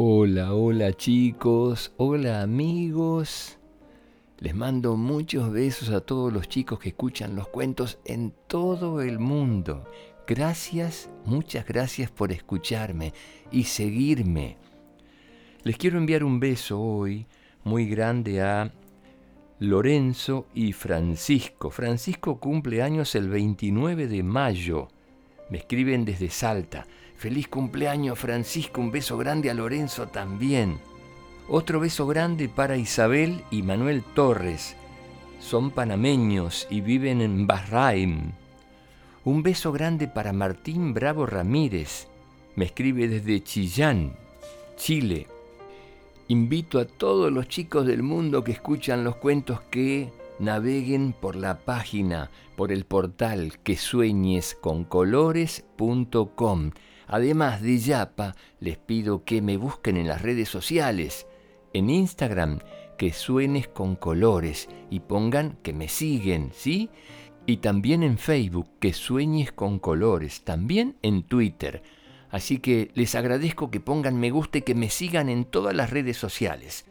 Hola, hola chicos, hola amigos. Les mando muchos besos a todos los chicos que escuchan los cuentos en todo el mundo. Gracias, muchas gracias por escucharme y seguirme. Les quiero enviar un beso hoy muy grande a Lorenzo y Francisco. Francisco cumple años el 29 de mayo. Me escriben desde Salta. Feliz cumpleaños Francisco, un beso grande a Lorenzo también. Otro beso grande para Isabel y Manuel Torres. Son panameños y viven en Bahrain. Un beso grande para Martín Bravo Ramírez. Me escribe desde Chillán, Chile. Invito a todos los chicos del mundo que escuchan los cuentos que naveguen por la página, por el portal que colores.com. Además de Yapa, les pido que me busquen en las redes sociales, en Instagram, que suenes con colores y pongan que me siguen, ¿sí? Y también en Facebook, que sueñes con colores, también en Twitter. Así que les agradezco que pongan me gusta y que me sigan en todas las redes sociales.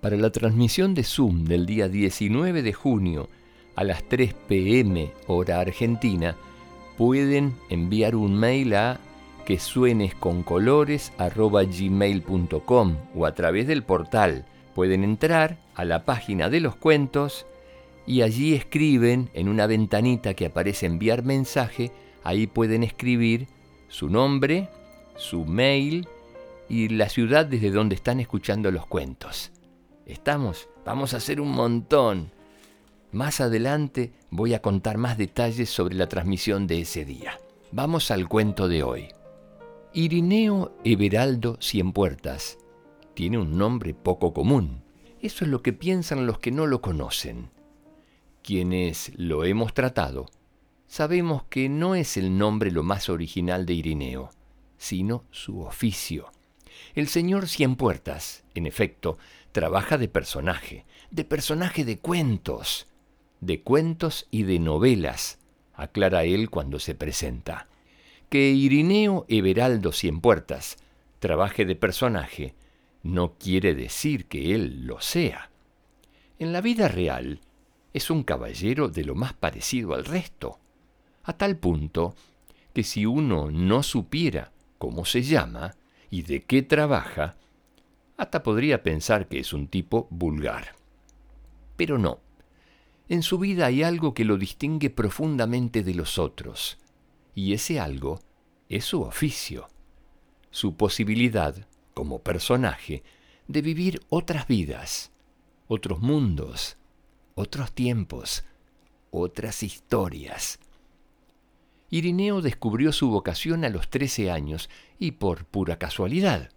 Para la transmisión de Zoom del día 19 de junio a las 3 pm hora argentina, pueden enviar un mail a que suenes con colores gmail.com o a través del portal. Pueden entrar a la página de los cuentos y allí escriben en una ventanita que aparece enviar mensaje, ahí pueden escribir su nombre, su mail y la ciudad desde donde están escuchando los cuentos. ¿Estamos? Vamos a hacer un montón. Más adelante voy a contar más detalles sobre la transmisión de ese día. Vamos al cuento de hoy. Irineo Everaldo Cienpuertas tiene un nombre poco común. Eso es lo que piensan los que no lo conocen. Quienes lo hemos tratado, sabemos que no es el nombre lo más original de Irineo, sino su oficio. El señor Cienpuertas, en efecto, trabaja de personaje, de personaje de cuentos, de cuentos y de novelas, aclara él cuando se presenta. Que Irineo Everaldo Cienpuertas trabaje de personaje no quiere decir que él lo sea. En la vida real es un caballero de lo más parecido al resto, a tal punto que si uno no supiera cómo se llama y de qué trabaja, hasta podría pensar que es un tipo vulgar. Pero no. En su vida hay algo que lo distingue profundamente de los otros, y ese algo es su oficio, su posibilidad, como personaje, de vivir otras vidas, otros mundos, otros tiempos, otras historias. Irineo descubrió su vocación a los trece años y por pura casualidad.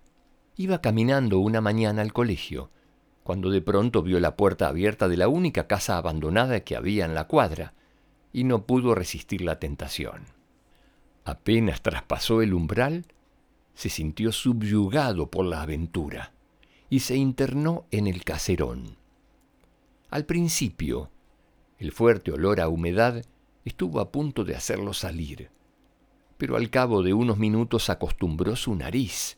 Iba caminando una mañana al colegio, cuando de pronto vio la puerta abierta de la única casa abandonada que había en la cuadra, y no pudo resistir la tentación. Apenas traspasó el umbral, se sintió subyugado por la aventura y se internó en el caserón. Al principio, el fuerte olor a humedad estuvo a punto de hacerlo salir, pero al cabo de unos minutos acostumbró su nariz.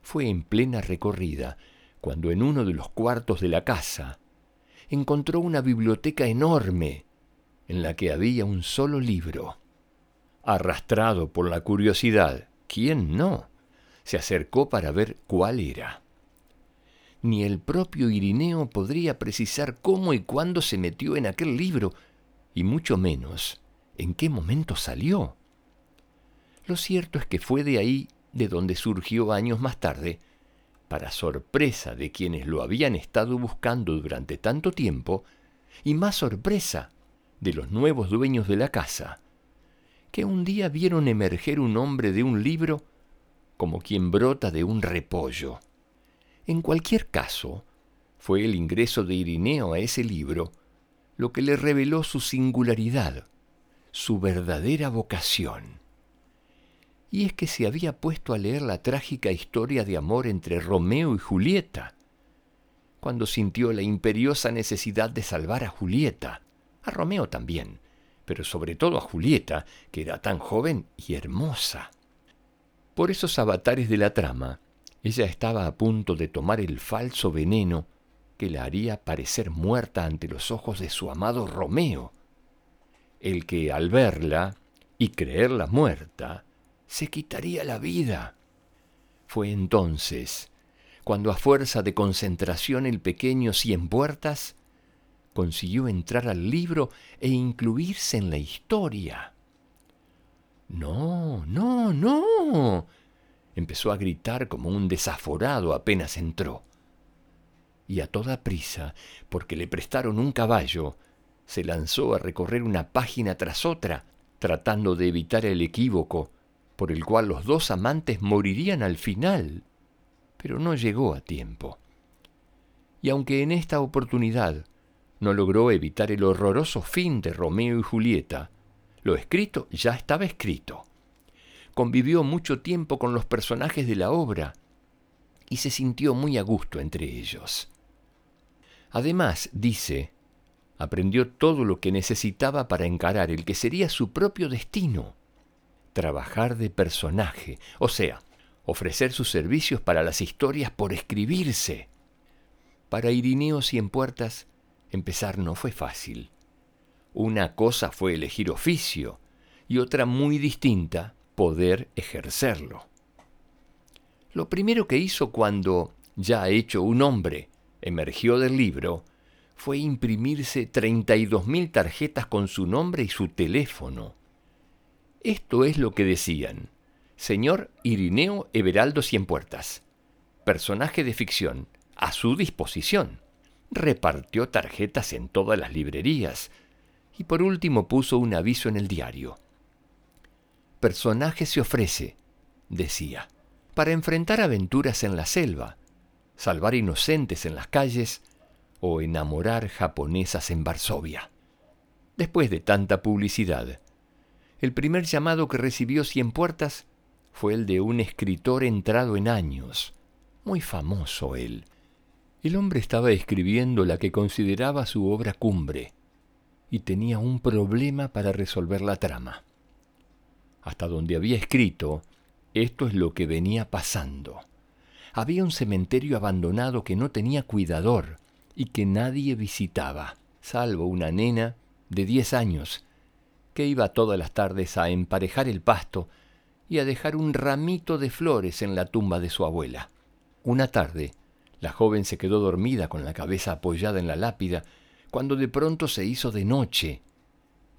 Fue en plena recorrida cuando en uno de los cuartos de la casa encontró una biblioteca enorme en la que había un solo libro. Arrastrado por la curiosidad, ¿quién no? Se acercó para ver cuál era. Ni el propio Irineo podría precisar cómo y cuándo se metió en aquel libro, y mucho menos en qué momento salió. Lo cierto es que fue de ahí de donde surgió años más tarde, para sorpresa de quienes lo habían estado buscando durante tanto tiempo, y más sorpresa de los nuevos dueños de la casa, que un día vieron emerger un hombre de un libro como quien brota de un repollo. En cualquier caso, fue el ingreso de Irineo a ese libro lo que le reveló su singularidad, su verdadera vocación. Y es que se había puesto a leer la trágica historia de amor entre Romeo y Julieta, cuando sintió la imperiosa necesidad de salvar a Julieta, a Romeo también, pero sobre todo a Julieta, que era tan joven y hermosa. Por esos avatares de la trama, Ella estaba a punto de tomar el falso veneno que la haría parecer muerta ante los ojos de su amado Romeo, el que al verla y creerla muerta, se quitaría la vida. Fue entonces cuando a fuerza de concentración el pequeño Cien Puertas consiguió entrar al libro e incluirse en la historia. No, no, no. Empezó a gritar como un desaforado apenas entró. Y a toda prisa, porque le prestaron un caballo, se lanzó a recorrer una página tras otra, tratando de evitar el equívoco por el cual los dos amantes morirían al final, pero no llegó a tiempo. Y aunque en esta oportunidad no logró evitar el horroroso fin de Romeo y Julieta. Lo escrito ya estaba escrito. Convivió mucho tiempo con los personajes de la obra y se sintió muy a gusto entre ellos. Además, dice, aprendió todo lo que necesitaba para encarar el que sería su propio destino, trabajar de personaje, o sea, ofrecer sus servicios para las historias por escribirse. Para Irineo Cienpuertas, empezar no fue fácil. Una cosa fue elegir oficio y otra muy distinta, poder ejercerlo. Lo primero que hizo cuando, ya hecho un hombre, emergió del libro, fue imprimirse 32.000 tarjetas con su nombre y su teléfono. Esto es lo que decían. Señor Irineo Everaldo Cienpuertas. Personaje de ficción, a su disposición repartió tarjetas en todas las librerías y por último puso un aviso en el diario. Personaje se ofrece, decía, para enfrentar aventuras en la selva, salvar inocentes en las calles o enamorar japonesas en Varsovia. Después de tanta publicidad, el primer llamado que recibió Cien Puertas fue el de un escritor entrado en años, muy famoso él, el hombre estaba escribiendo la que consideraba su obra cumbre y tenía un problema para resolver la trama. Hasta donde había escrito, esto es lo que venía pasando. Había un cementerio abandonado que no tenía cuidador y que nadie visitaba, salvo una nena de diez años, que iba todas las tardes a emparejar el pasto y a dejar un ramito de flores en la tumba de su abuela. Una tarde, la joven se quedó dormida con la cabeza apoyada en la lápida, cuando de pronto se hizo de noche,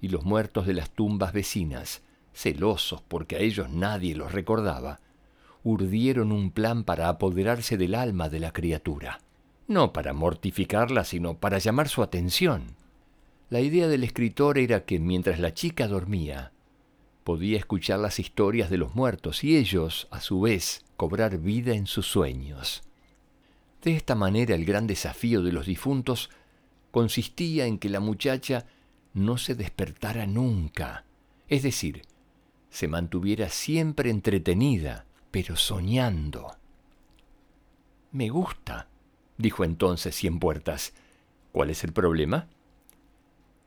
y los muertos de las tumbas vecinas, celosos porque a ellos nadie los recordaba, urdieron un plan para apoderarse del alma de la criatura, no para mortificarla, sino para llamar su atención. La idea del escritor era que mientras la chica dormía, podía escuchar las historias de los muertos y ellos, a su vez, cobrar vida en sus sueños. De esta manera el gran desafío de los difuntos consistía en que la muchacha no se despertara nunca, es decir, se mantuviera siempre entretenida, pero soñando. Me gusta, dijo entonces Cien Puertas. ¿Cuál es el problema?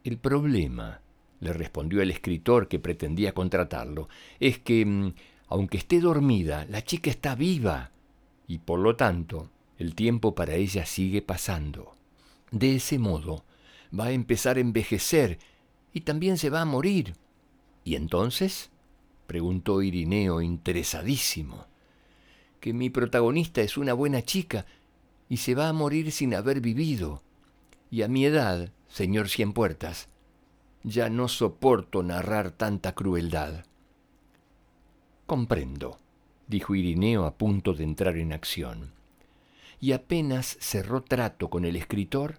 El problema, le respondió el escritor que pretendía contratarlo, es que, mm, aunque esté dormida, la chica está viva, y por lo tanto el tiempo para ella sigue pasando. De ese modo, va a empezar a envejecer y también se va a morir. ¿Y entonces? preguntó Irineo interesadísimo. Que mi protagonista es una buena chica y se va a morir sin haber vivido. Y a mi edad, señor Cienpuertas, ya no soporto narrar tanta crueldad. Comprendo, dijo Irineo a punto de entrar en acción y apenas cerró trato con el escritor,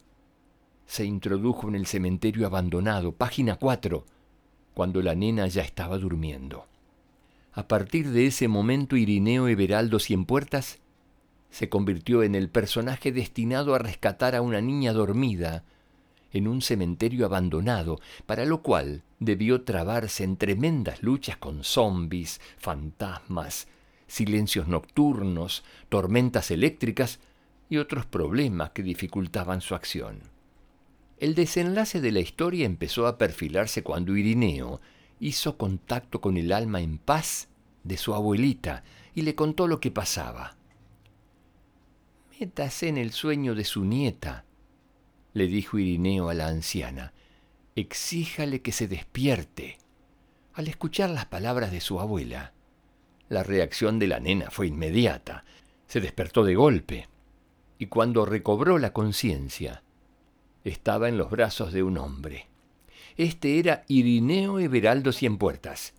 se introdujo en el cementerio abandonado, página 4, cuando la nena ya estaba durmiendo. A partir de ese momento Irineo Everaldo Cienpuertas se convirtió en el personaje destinado a rescatar a una niña dormida en un cementerio abandonado, para lo cual debió trabarse en tremendas luchas con zombis, fantasmas, silencios nocturnos, tormentas eléctricas y otros problemas que dificultaban su acción. El desenlace de la historia empezó a perfilarse cuando Irineo hizo contacto con el alma en paz de su abuelita y le contó lo que pasaba. Métase en el sueño de su nieta, le dijo Irineo a la anciana. Exíjale que se despierte. Al escuchar las palabras de su abuela, la reacción de la nena fue inmediata. Se despertó de golpe y cuando recobró la conciencia, estaba en los brazos de un hombre. Este era Irineo Everaldo Cienpuertas,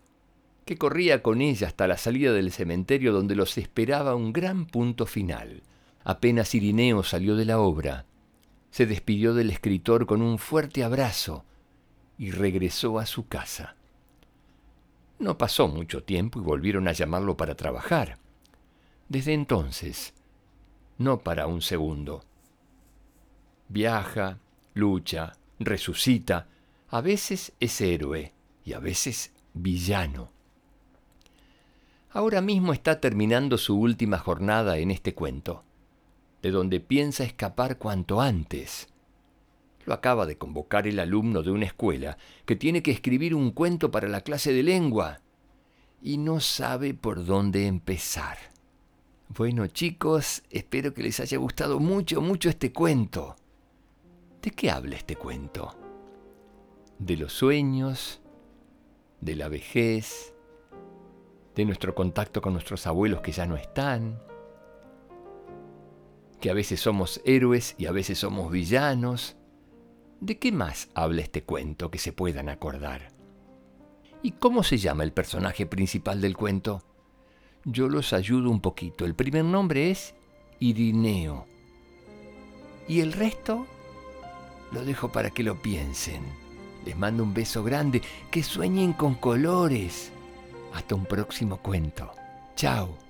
que corría con ella hasta la salida del cementerio donde los esperaba un gran punto final. Apenas Irineo salió de la obra, se despidió del escritor con un fuerte abrazo y regresó a su casa. No pasó mucho tiempo y volvieron a llamarlo para trabajar. Desde entonces, no para un segundo. Viaja, lucha, resucita, a veces es héroe y a veces villano. Ahora mismo está terminando su última jornada en este cuento, de donde piensa escapar cuanto antes. Lo acaba de convocar el alumno de una escuela que tiene que escribir un cuento para la clase de lengua y no sabe por dónde empezar. Bueno chicos, espero que les haya gustado mucho, mucho este cuento. ¿De qué habla este cuento? De los sueños, de la vejez, de nuestro contacto con nuestros abuelos que ya no están, que a veces somos héroes y a veces somos villanos. ¿De qué más habla este cuento que se puedan acordar? ¿Y cómo se llama el personaje principal del cuento? Yo los ayudo un poquito. El primer nombre es Irineo. Y el resto lo dejo para que lo piensen. Les mando un beso grande, que sueñen con colores. Hasta un próximo cuento. Chao.